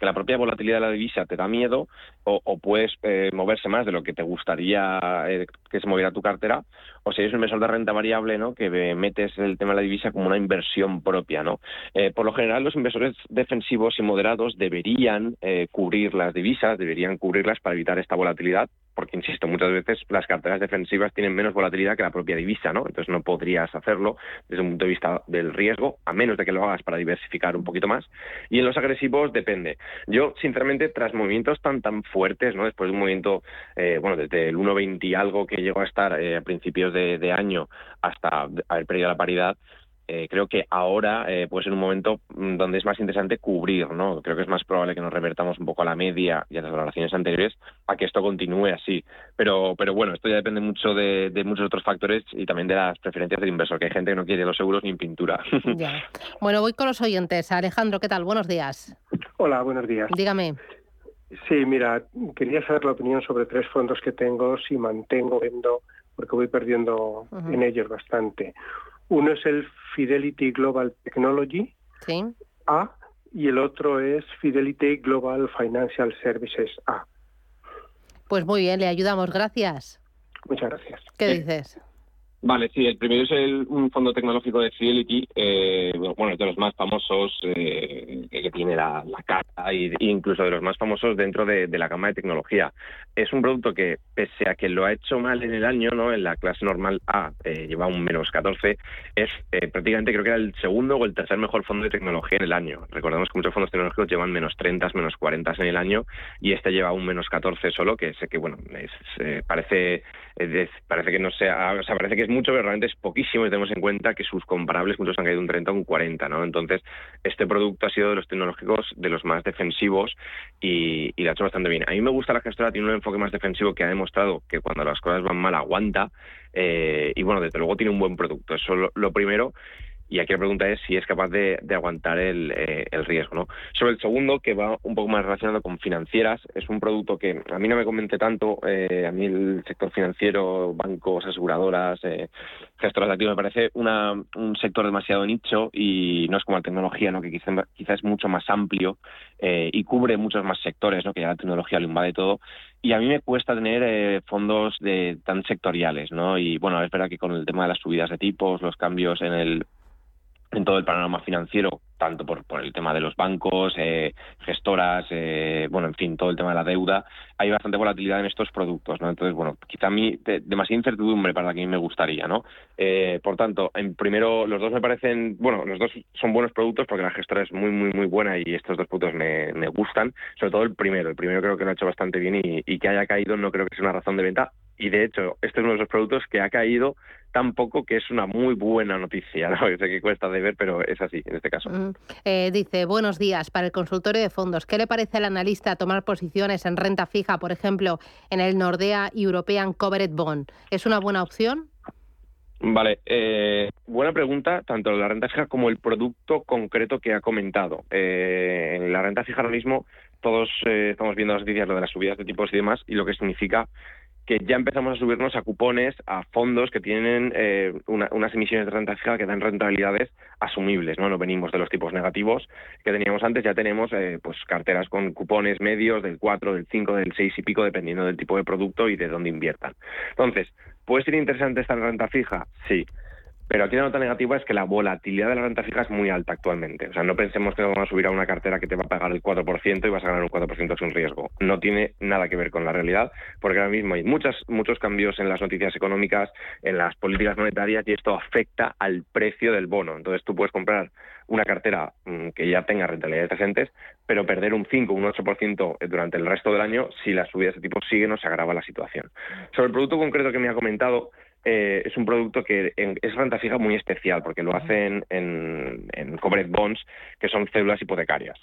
que la propia volatilidad de la divisa te da miedo, o, puedes eh, moverse más de lo que te gustaría eh, que se moviera tu cartera, o si eres un inversor de renta variable, ¿no? que metes el tema de la divisa como una inversión propia. ¿no? Eh, por lo general, los inversores defensivos y moderados deberían cubrir las divisas, deberían cubrirlas para evitar esta volatilidad, porque, insisto, muchas veces las carteras defensivas tienen menos volatilidad que la propia divisa, ¿no? Entonces no podrías hacerlo desde un punto de vista del riesgo, a menos de que lo hagas para diversificar un poquito más. Y en los agresivos depende. Yo, sinceramente, tras movimientos tan tan fuertes, ¿no? Después de un movimiento, eh, bueno, desde el 1.20 y algo que llegó a estar eh, a principios de, de año hasta haber perdido la paridad, eh, creo que ahora eh, puede ser un momento mm, donde es más interesante cubrir, ¿no? Creo que es más probable que nos revertamos un poco a la media y a las valoraciones anteriores a que esto continúe así. Pero, pero bueno, esto ya depende mucho de, muchos otros factores y también de las preferencias del inversor, que hay gente que no quiere los seguros ni en pintura. Bueno, voy con los oyentes. Alejandro, ¿qué tal? Buenos días. Hola, buenos días. Dígame. Sí, mira, quería saber la opinión sobre tres fondos que tengo, si mantengo, vendo, porque voy perdiendo en ellos bastante. Uno es el Fidelity Global Technology A y el otro es Fidelity Global Financial Services A. Pues muy bien, le ayudamos, gracias. Muchas gracias. ¿Qué dices? Vale, sí, el primero es el, un fondo tecnológico de Fidelity, eh, bueno, es de los más famosos eh, que tiene la, cara e incluso de los más famosos dentro de, la gama de tecnología. Es un producto que, pese a que lo ha hecho mal en el año, no en la clase normal A, eh, lleva un menos 14, es prácticamente creo que era el segundo o el tercer mejor fondo de tecnología en el año. Recordemos que muchos fondos tecnológicos llevan menos 30, menos 40 en el año y este lleva un menos 14 solo, que sé que, bueno, es, parece, parece que no sea, o sea, parece que es mucho, pero realmente es poquísimo y tenemos en cuenta que sus comparables muchos han caído un 30 o un 40, ¿no? Entonces, este producto ha sido de los tecnológicos de los más defensivos y, y lo ha hecho bastante bien. A mí me gusta la gestora, tiene un enfoque más defensivo que ha demostrado que cuando las cosas van mal aguanta eh, y bueno, desde luego tiene un buen producto. Eso lo, lo primero. Y aquí la pregunta es si es capaz de, aguantar eh, el, riesgo. ¿no? Sobre el segundo, que va un poco más relacionado con financieras, es un producto que a mí no me convence tanto. Eh, a mí el sector financiero, bancos, aseguradoras, eh, gestoras de activos, me parece una, un sector demasiado nicho y no es como la tecnología, ¿no? que quizás quizá es mucho más amplio y cubre muchos más sectores, ¿no? que ya la tecnología lo invade todo y a mí me cuesta tener fondos de tan sectoriales, ¿no? Y bueno, es verdad que con el tema de las subidas de tipos, los cambios en el en todo el panorama financiero, tanto por, por el tema de los bancos, eh, gestoras, eh, bueno, en fin, todo el tema de la deuda, hay bastante volatilidad en estos productos, ¿no? Entonces, bueno, quizá a mí demasiada incertidumbre para la que a mí me gustaría, ¿no? Eh, por tanto, en primero, los dos me parecen, bueno, los dos son buenos productos porque la gestora es muy, muy, muy buena y estos dos productos me, gustan, sobre todo el primero, el primero creo que lo ha hecho bastante bien y, y que haya caído no creo que sea una razón de venta, y de hecho este es uno de los productos que ha caído tan poco que es una muy buena noticia. ¿no? Sé que cuesta de ver, pero es así en este caso. Mm. Eh, dice, buenos días, para el consultorio de fondos, ¿qué le parece al analista tomar posiciones en renta fija, por ejemplo, en el Nordea European Covered Bond? ¿Es una buena opción? Vale, eh, buena pregunta, tanto la renta fija como el producto concreto que ha comentado. Eh, en la renta fija ahora mismo todos eh, estamos viendo las noticias lo de las subidas de tipos y demás y lo que significa que ya empezamos a subirnos a cupones, a fondos que tienen eh, unas emisiones de renta fija que dan rentabilidades asumibles, ¿no? No venimos de los tipos negativos que teníamos antes, ya tenemos eh, pues carteras con cupones medios del 4, del 5, del 6 y pico, dependiendo del tipo de producto y de dónde inviertan. Entonces, ¿puede ser interesante estar en renta fija? Sí. Pero aquí la nota negativa es que la volatilidad de la renta fija es muy alta actualmente. O sea, no pensemos que vamos a subir a una cartera que te va a pagar el 4% y vas a ganar un 4% sin riesgo. No tiene nada que ver con la realidad, porque ahora mismo hay muchas, muchos cambios en las noticias económicas, en las políticas monetarias, y esto afecta al precio del bono. Entonces tú puedes comprar una cartera mm, que ya tenga rentabilidades decentes, pero perder un 5 o un 8% durante el resto del año si las subidas de tipo siguen o se agrava la situación. Sobre el producto concreto que me ha comentado, eh, es un producto que es renta fija muy especial porque lo hacen en, en covered bonds, que son cédulas hipotecarias.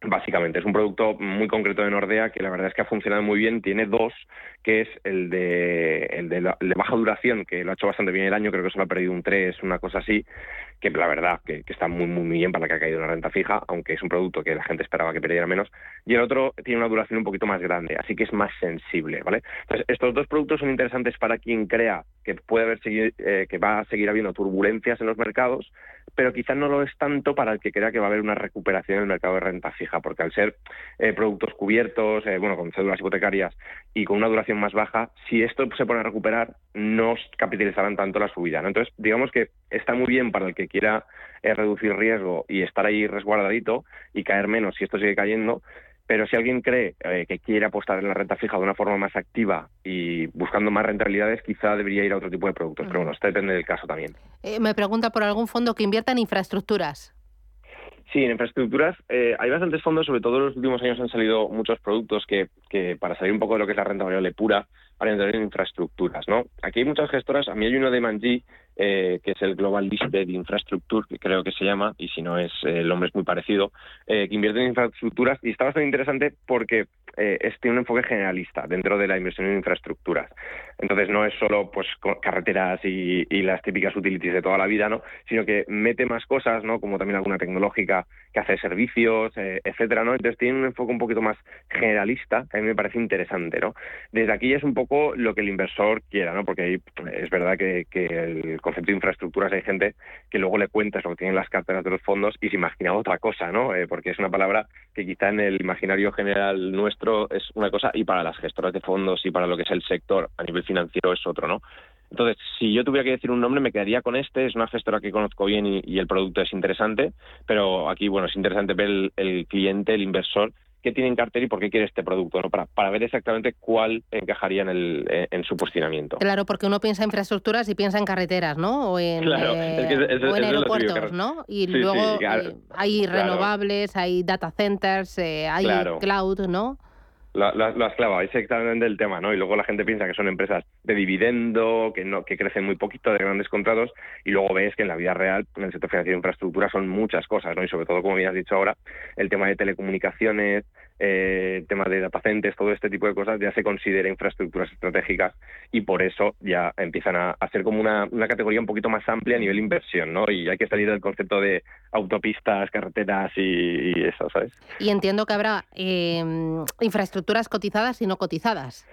Básicamente, es un producto muy concreto de Nordea que la verdad es que ha funcionado muy bien. Tiene dos, que es el de, el de, baja duración, que lo ha hecho bastante bien el año, creo que solo ha perdido un 3, una cosa así, que la verdad que, está muy, muy, bien para la que ha caído una renta fija, aunque es un producto que la gente esperaba que perdiera menos. Y el otro tiene una duración un poquito más grande, así que es más sensible, ¿vale? Entonces, estos dos productos son interesantes para quien crea que puede haber seguir, eh, que va a seguir habiendo turbulencias en los mercados, pero quizás no lo es tanto para el que crea que va a haber una recuperación en el mercado de renta fija, porque al ser eh, productos cubiertos, eh, bueno, con cédulas hipotecarias y con una duración más baja, si esto se pone a recuperar, no capitalizarán tanto la subida. ¿no? Entonces, digamos que está muy bien para el que quiera reducir riesgo y estar ahí resguardadito y caer menos si esto sigue cayendo, pero si alguien cree eh, que quiere apostar en la renta fija de una forma más activa y buscando más rentabilidades, quizá debería ir a otro tipo de productos. Pero bueno, esto depende del caso también. Eh, me pregunta por algún fondo que invierta en infraestructuras. Sí, en infraestructuras eh, hay bastantes fondos, sobre todo en los últimos años han salido muchos productos que, que para salir un poco de lo que es la renta variable pura, para entrar en infraestructuras. ¿no? Aquí hay muchas gestoras, a mí hay uno de Manji, eh, que es el Global Listed Infrastructure, que creo que se llama, y si no es, eh, el nombre es muy parecido, eh, que invierte en infraestructuras y está bastante interesante porque tiene un enfoque generalista dentro de la inversión en infraestructuras. Entonces no es solo pues carreteras y, las típicas utilities de toda la vida, ¿no? sino que mete más cosas, ¿no? como también alguna tecnológica que hace servicios, etcétera, ¿no? Entonces tiene un enfoque un poquito más generalista, que a mí me parece interesante, ¿no? Desde aquí es un poco lo que el inversor quiera, ¿no? Porque es verdad que, que el concepto de infraestructuras hay gente que luego le cuentas lo que tienen las carteras de los fondos y se imagina otra cosa, ¿no? Eh, porque es una palabra que quizá en el imaginario general nuestro es una cosa y para las gestoras de fondos y para lo que es el sector a nivel financiero es otro, ¿no? Entonces, si yo tuviera que decir un nombre, me quedaría con este. Es una gestora que conozco bien y, el producto es interesante, pero aquí, bueno, es interesante ver el cliente, el inversor, qué tiene en cartera y por qué quiere este producto, ¿no? para, para ver exactamente cuál encajaría en, el, eh, en su posicionamiento. Claro, porque uno piensa en infraestructuras y piensa en carreteras, ¿no? O en, aeropuertos, ¿no? Y luego eh, hay renovables, hay data centers, eh, hay cloud, ¿no? Lo, lo, has clavado, exactamente el tema, ¿no? Y luego la gente piensa que son empresas de dividendo, que no, que crecen muy poquito, de grandes contratos, y luego ves que en la vida real, en el sector financiero de infraestructura, son muchas cosas, ¿no? Y sobre todo, como bien has dicho ahora, el tema de telecomunicaciones, eh, tema de data todo este tipo de cosas ya se considera infraestructuras estratégicas y por eso ya empiezan a, ser como una, categoría un poquito más amplia a nivel inversión, ¿no? Y hay que salir del concepto de autopistas, carreteras y, eso, ¿sabes? Y entiendo que habrá eh, infraestructuras cotizadas y no cotizadas.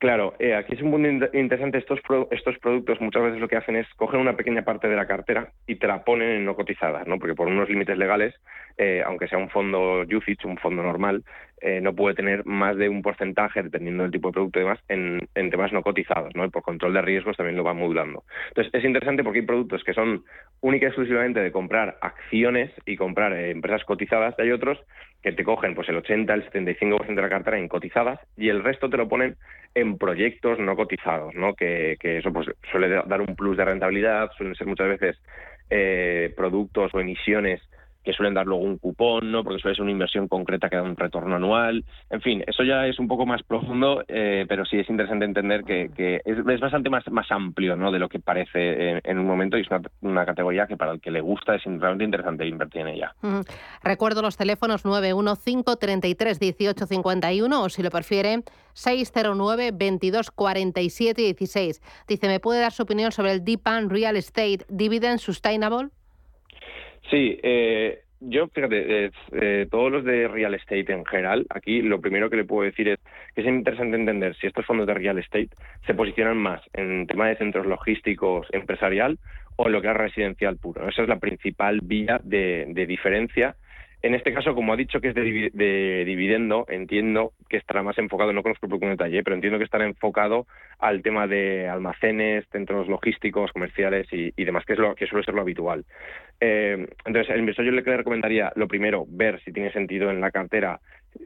Claro, eh, aquí es un punto interesante. Estos, estos productos muchas veces lo que hacen es coger una pequeña parte de la cartera y te la ponen en no cotizadas, ¿no? Porque por unos límites legales, eh, aunque sea un fondo UCITS, un fondo normal, eh, no puede tener más de un porcentaje, dependiendo del tipo de producto y demás, en, en, temas no cotizados, ¿no? Y por control de riesgos también lo va modulando. Entonces, es interesante porque hay productos que son única y exclusivamente de comprar acciones y comprar empresas cotizadas, y hay otros que te cogen pues el 80, el 75% de la cartera en cotizadas y el resto te lo ponen en proyectos no cotizados, ¿no? Que, que eso pues suele dar un plus de rentabilidad, suelen ser muchas veces eh, productos o emisiones que suelen dar luego un cupón, ¿no? Porque suele ser una inversión concreta que da un retorno anual. En fin, eso ya es un poco más profundo, eh, pero sí es interesante entender que, es, bastante más, más amplio, ¿no? De lo que parece en, un momento y es una, categoría que para el que le gusta es realmente interesante invertir en ella. Recuerdo los teléfonos 915 33 18 51 o si lo prefiere 609 22 47 16. Dice, ¿me puede dar su opinión sobre el Deep Real Estate Dividend Sustainable? Sí, eh, yo, fíjate, eh, todos los de real estate en general, aquí lo primero que le puedo decir es que es interesante entender si estos fondos de real estate se posicionan más en tema de centros logísticos empresarial o en lo que es residencial puro. Esa es la principal vía de, de diferencia en este caso, como ha dicho que es de, dividendo, entiendo que estará más enfocado, no conozco el detalle, pero entiendo que estará enfocado al tema de almacenes, centros logísticos, comerciales y, demás, que es lo que suele ser lo habitual. Eh, entonces, el inversor yo le recomendaría, lo primero, ver si tiene sentido en la cartera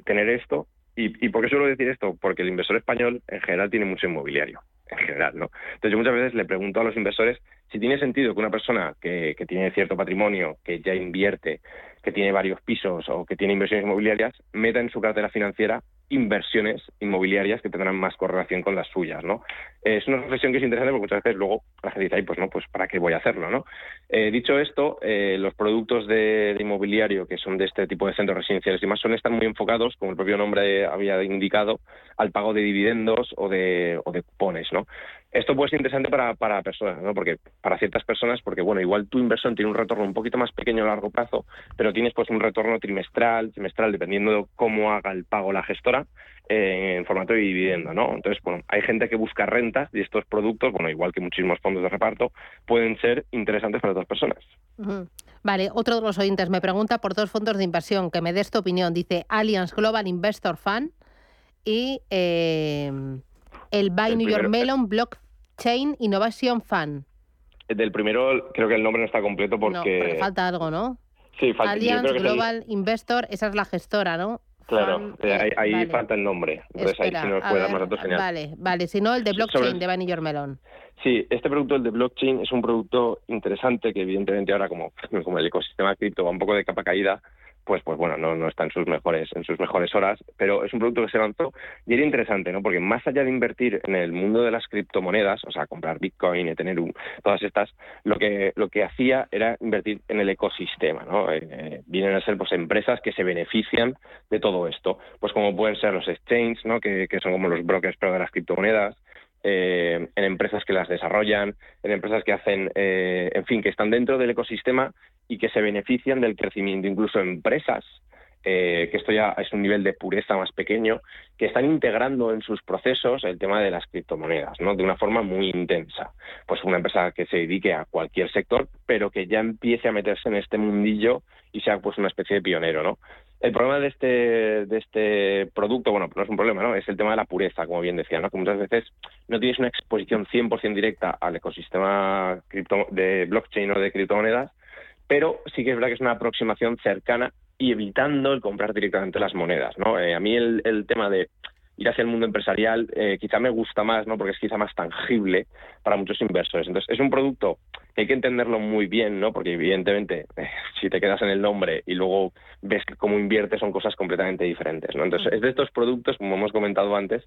tener esto. ¿Y, ¿Y por qué suelo decir esto? Porque el inversor español en general tiene mucho inmobiliario en general, ¿no? Entonces yo muchas veces le pregunto a los inversores si tiene sentido que una persona que, que tiene cierto patrimonio, que ya invierte, que tiene varios pisos o que tiene inversiones inmobiliarias, meta en su cartera financiera inversiones inmobiliarias que tendrán más correlación con las suyas, ¿no? Es una reflexión que es interesante porque muchas veces luego la gente dice, Ay, pues no, pues ¿para qué voy a hacerlo, no? Eh, dicho esto, eh, los productos de, inmobiliario que son de este tipo de centros residenciales y más son están muy enfocados, como el propio nombre había indicado, al pago de dividendos o de, o de cupones, ¿no? Esto puede ser interesante para, para personas, ¿no? Porque para ciertas personas, porque bueno, igual tu inversión tiene un retorno un poquito más pequeño a largo plazo, pero tienes pues un retorno trimestral, trimestral, dependiendo de cómo haga el pago la gestora, en formato de dividendo, ¿no? Entonces, bueno, hay gente que busca rentas y estos productos, bueno, igual que muchísimos fondos de reparto, pueden ser interesantes para otras personas. Vale, otro de los oyentes me pregunta por dos fondos de inversión, que me dé esta opinión. Dice Allianz Global Investor Fund y eh, el Buy New York Melon Block Chain Innovation Fund. Del primero creo que el nombre no está completo porque... falta algo, ¿no? Sí, falta. Allianz Global Investor, esa es la gestora, ¿no? Claro, eh, ahí, falta el nombre. Entonces ahí si nos puede dar más datos, genial. Vale, vale. Si no, el de blockchain de Vanilla Melon. Sí, este producto, el de blockchain, es un producto interesante que evidentemente ahora como, como el ecosistema cripto va un poco de capa caída, pues pues bueno, no, no está en sus mejores en sus mejores horas, pero es un producto que se lanzó y era interesante, ¿no? Porque más allá de invertir en el mundo de las criptomonedas, o sea, comprar Bitcoin y tener todas estas, lo que lo que hacía era invertir en el ecosistema, ¿no? Eh, eh, vienen a ser pues empresas que se benefician de todo esto, pues como pueden ser los exchanges, ¿no? Que, que son como los brokers pero de las criptomonedas, eh, en empresas que las desarrollan, en empresas que hacen, eh, en fin, que están dentro del ecosistema y que se benefician del crecimiento, incluso empresas, eh, que esto ya es un nivel de pureza más pequeño, que están integrando en sus procesos el tema de las criptomonedas, ¿no? De una forma muy intensa. Pues una empresa que se dedique a cualquier sector, pero que ya empiece a meterse en este mundillo y sea pues una especie de pionero, ¿no? El problema de este, de este producto, bueno, no es un problema, ¿no? Es el tema de la pureza, como bien decía, ¿no? Que muchas veces no tienes una exposición 100% directa al ecosistema de blockchain o de criptomonedas, pero sí que es verdad que es una aproximación cercana y evitando el comprar directamente las monedas, ¿no? Eh, a mí el tema de ir hacia el mundo empresarial eh, quizá me gusta más, ¿no? Porque es quizá más tangible para muchos inversores. Entonces, es un producto que hay que entenderlo muy bien, ¿no? Porque evidentemente, eh, si te quedas en el nombre y luego ves cómo invierte, son cosas completamente diferentes, ¿no? Entonces, es de estos productos, como hemos comentado antes,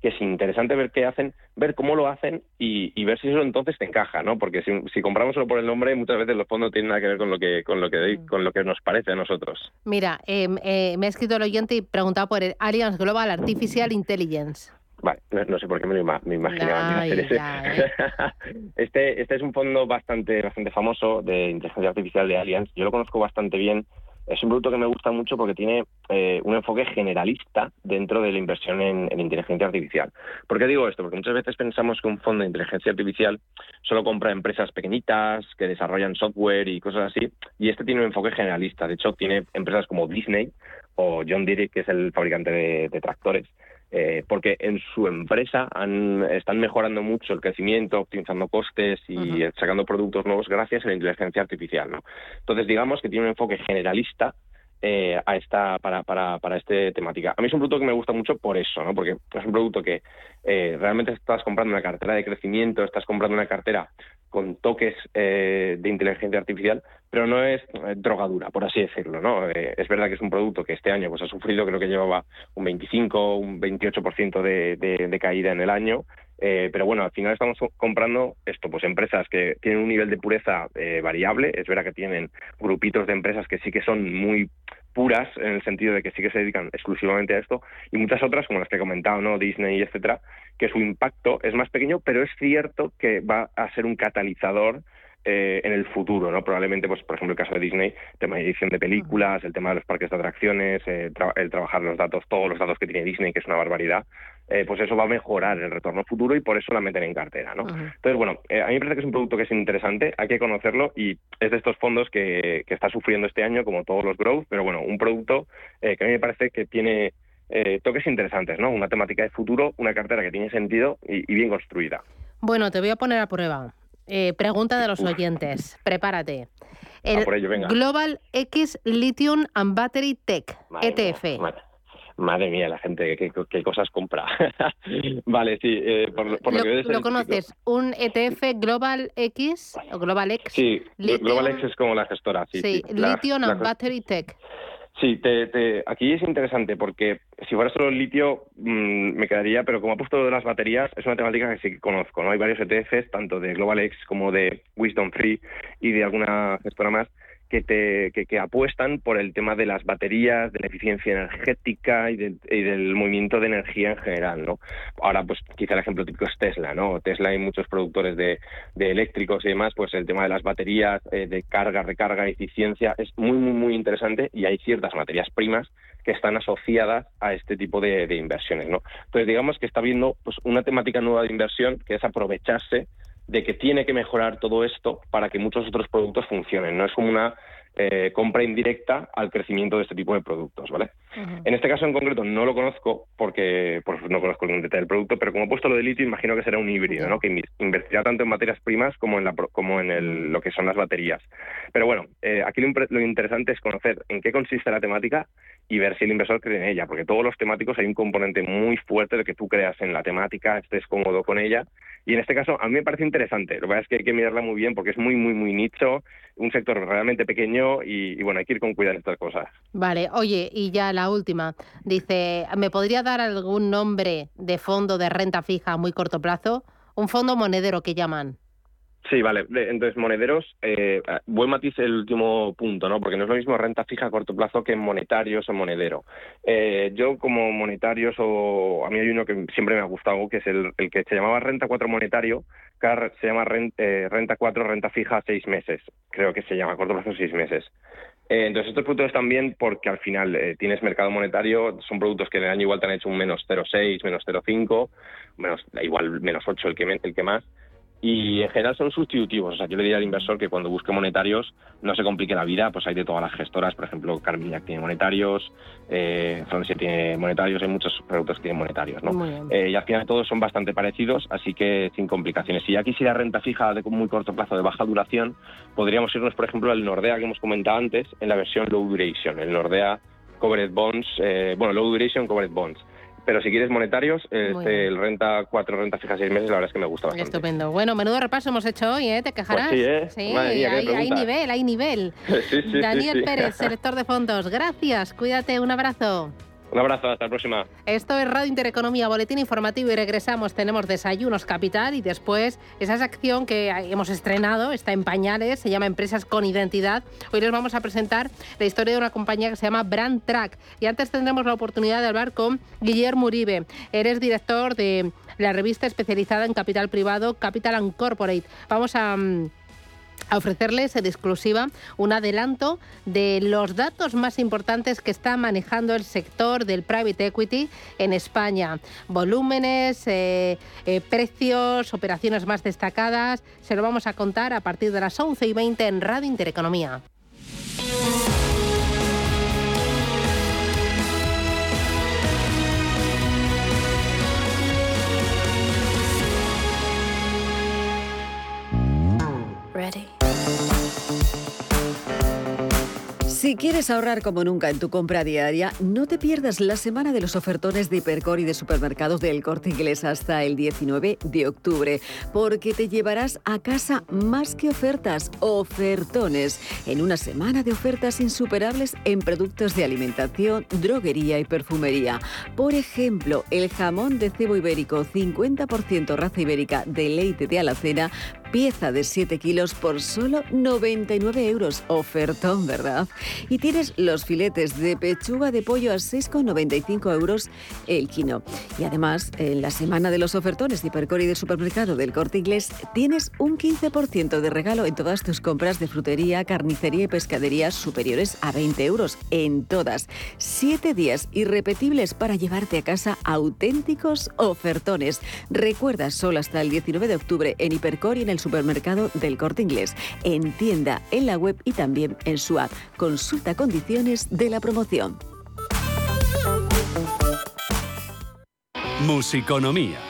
que es interesante ver qué hacen, ver cómo lo hacen y, ver si eso entonces te encaja, ¿no? Porque si, compramos solo por el nombre, muchas veces los fondos tienen nada que ver con lo que con lo que mm. con lo que nos parece a nosotros. Mira, em, eh, me ha escrito el oyente y preguntaba por el Allianz Global Artificial Intelligence. Vale, no, sé por qué me lo me imaginaba. ¿eh? este, este es un fondo bastante, bastante famoso de inteligencia artificial de Allianz. Yo lo conozco bastante bien es un producto que me gusta mucho porque tiene eh, un enfoque generalista dentro de la inversión en, inteligencia artificial. ¿Por qué digo esto? Porque muchas veces pensamos que un fondo de inteligencia artificial solo compra empresas pequeñitas que desarrollan software y cosas así, y este tiene un enfoque generalista. De hecho, tiene empresas como Disney o John Deere, que es el fabricante de tractores, eh, porque en su empresa están mejorando mucho el crecimiento, optimizando costes y sacando productos nuevos gracias a la inteligencia artificial. ¿no? Entonces, digamos que tiene un enfoque generalista eh, a esta para, para, para esta temática. A mí es un producto que me gusta mucho por eso, ¿no? porque es un producto que eh, realmente estás comprando una cartera de crecimiento, estás comprando una cartera con toques eh, de inteligencia artificial, pero no es eh, drogadura, por así decirlo. ¿no? Eh, es verdad que es un producto que este año pues, ha sufrido, creo que llevaba un 25, un 28% de, de, de caída en el año, pero bueno, al final estamos comprando esto, pues empresas que tienen un nivel de pureza variable. Es verdad que tienen grupitos de empresas que sí que son muy puras en el sentido de que sí que se dedican exclusivamente a esto y muchas otras como las que he comentado no Disney etcétera que su impacto es más pequeño pero es cierto que va a ser un catalizador eh, en el futuro, ¿no? Probablemente, pues, por ejemplo, el caso de Disney, el tema de edición de películas, el tema de los parques de atracciones, eh, el trabajar los datos, todos los datos que tiene Disney, que es una barbaridad, eh, pues eso va a mejorar el retorno futuro y por eso la meten en cartera, ¿no? Entonces, bueno, a mí me parece que es un producto que es interesante, hay que conocerlo y es de estos fondos que, que está sufriendo este año, como todos los growth, pero bueno, un producto que a mí me parece que tiene toques interesantes, ¿no? Una temática de futuro, una cartera que tiene sentido y, y bien construida. Bueno, te voy a poner a prueba. Eh, pregunta de los oyentes. Prepárate. El por ello, venga. Global X Lithium and Battery Tech, ETF. Madre, mía, la gente, qué, cosas compra. vale, sí, eh, por, lo, lo, que ¿Lo conoces? ¿Un ETF Global X o Global X? Sí, Global X es como la gestora. Sí, sí, Lithium and Battery Tech. Sí, te, aquí es interesante porque si fuera solo el litio mm, me quedaría, pero como ha puesto de las baterías, es una temática que sí que conozco. no Hay varios ETFs, tanto de GlobalX como de Wisdom Free y de alguna gestora más, que, te, que, apuestan por el tema de las baterías, de la eficiencia energética y, del movimiento de energía en general, ¿no? Ahora, pues quizá el ejemplo típico es Tesla, ¿no? Tesla hay muchos productores de, eléctricos y demás, pues el tema de las baterías, eh, de carga, recarga, eficiencia, es muy, muy, muy interesante y hay ciertas materias primas que están asociadas a este tipo de, de inversiones, ¿no? Entonces, digamos que está viendo pues, una temática nueva de inversión que es aprovecharse de que tiene que mejorar todo esto para que muchos otros productos funcionen. No es como una eh, compra indirecta al crecimiento de este tipo de productos, ¿vale? En este caso en concreto no lo conozco porque pues, no conozco el detalle del producto, pero como he puesto lo de litio, imagino que será un híbrido, ¿no? Que invertirá tanto en materias primas como en, la, como en el, lo que son las baterías. Pero bueno, eh, aquí lo, interesante es conocer en qué consiste la temática y ver si el inversor cree en ella, porque todos los temáticos hay un componente muy fuerte de que tú creas en la temática, estés cómodo con ella. Y en este caso a mí me parece interesante. Lo que pasa es que hay que mirarla muy bien porque es muy, muy, muy nicho, un sector realmente pequeño y, bueno, hay que ir con cuidado en estas cosas. Vale, oye, y ya la última. Dice, ¿me podría dar algún nombre de fondo de renta fija a muy corto plazo? Un fondo monedero que llaman. Sí, vale. Entonces, monederos, eh, buen matiz el último punto, ¿no? Porque no es lo mismo renta fija a corto plazo que monetarios o monedero. Eh, yo como monetarios, o a mí hay uno que siempre me ha gustado, que es el, que se llamaba renta 4 monetario, que se llama renta, eh, renta 4 renta fija a 6 meses. Creo que se llama a corto plazo 6 meses. Eh, entonces, estos productos bien porque al final eh, tienes mercado monetario, son productos que en el año igual te han hecho un menos 0,6, menos 0,5, menos, igual menos 8 el que, el que más, y en general son sustitutivos. O sea, yo le diría al inversor que cuando busque monetarios no se complique la vida, pues hay de todas las gestoras, por ejemplo, Carmillac tiene monetarios, eh, Francia tiene monetarios, hay muchos productos que tienen monetarios, ¿no? Eh, y al final todos son bastante parecidos, así que sin complicaciones. Si ya quisiera renta fija de muy corto plazo, de baja duración, podríamos irnos, por ejemplo, al Nordea que hemos comentado antes, en la versión low duration, el Nordea Covered Bonds, eh, bueno, low duration Covered Bonds. Pero si quieres monetarios, este, el renta cuatro, renta fija seis meses, la verdad es que me gusta bastante. Estupendo. Bueno, menudo repaso hemos hecho hoy, ¿eh? ¿Te quejarás? Pues sí, ¿eh? Sí, hay, nivel, hay nivel. sí, sí, Daniel Pérez, selector de fondos. Gracias, cuídate, un abrazo. Un abrazo, hasta la próxima. Esto es Radio Intereconomía, boletín informativo y regresamos. Tenemos desayunos capital y después esa sección que hemos estrenado, está en pañales, se llama Empresas con Identidad. Hoy les vamos a presentar la historia de una compañía que se llama Brand Track. Y antes tendremos la oportunidad de hablar con Guillermo Uribe. Eres director de la revista especializada en capital privado Capital and Corporate. Vamos a mm, a ofrecerles en exclusiva un adelanto de los datos más importantes que está manejando el sector del private equity en España. Volúmenes, eh, eh, precios, operaciones más destacadas. Se lo vamos a contar a partir de las 11 y 20 en Radio Intereconomía. Si quieres ahorrar como nunca en tu compra diaria, no te pierdas la semana de los ofertones de Hipercor y de supermercados del Corte Inglés hasta el 19 de octubre, porque te llevarás a casa más que ofertas, ofertones, en una semana de ofertas insuperables en productos de alimentación, droguería y perfumería. Por ejemplo, el jamón de cebo ibérico 50% raza ibérica de leite de alacena pieza de 7 kilos por solo 99 euros. Ofertón, ¿verdad? Y tienes los filetes de pechuga de pollo a 6,95 euros el kilo. Y además, en la semana de los ofertones de Hipercor y de supermercado del Corte Inglés, tienes un 15% de regalo en todas tus compras de frutería, carnicería y pescadería superiores a 20 euros. En todas. Siete días irrepetibles para llevarte a casa auténticos ofertones. Recuerda, solo hasta el 19 de octubre en Hipercor y en el supermercado del Corte Inglés, en tienda, en la web y también en su app. Consulta condiciones de la promoción. Musiconomía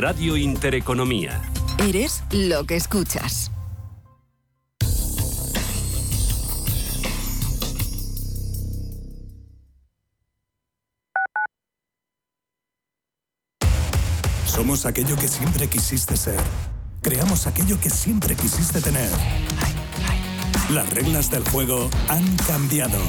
Radio Intereconomía. Eres lo que escuchas. Somos aquello que siempre quisiste ser. Creamos aquello que siempre quisiste tener. Las reglas del juego han cambiado.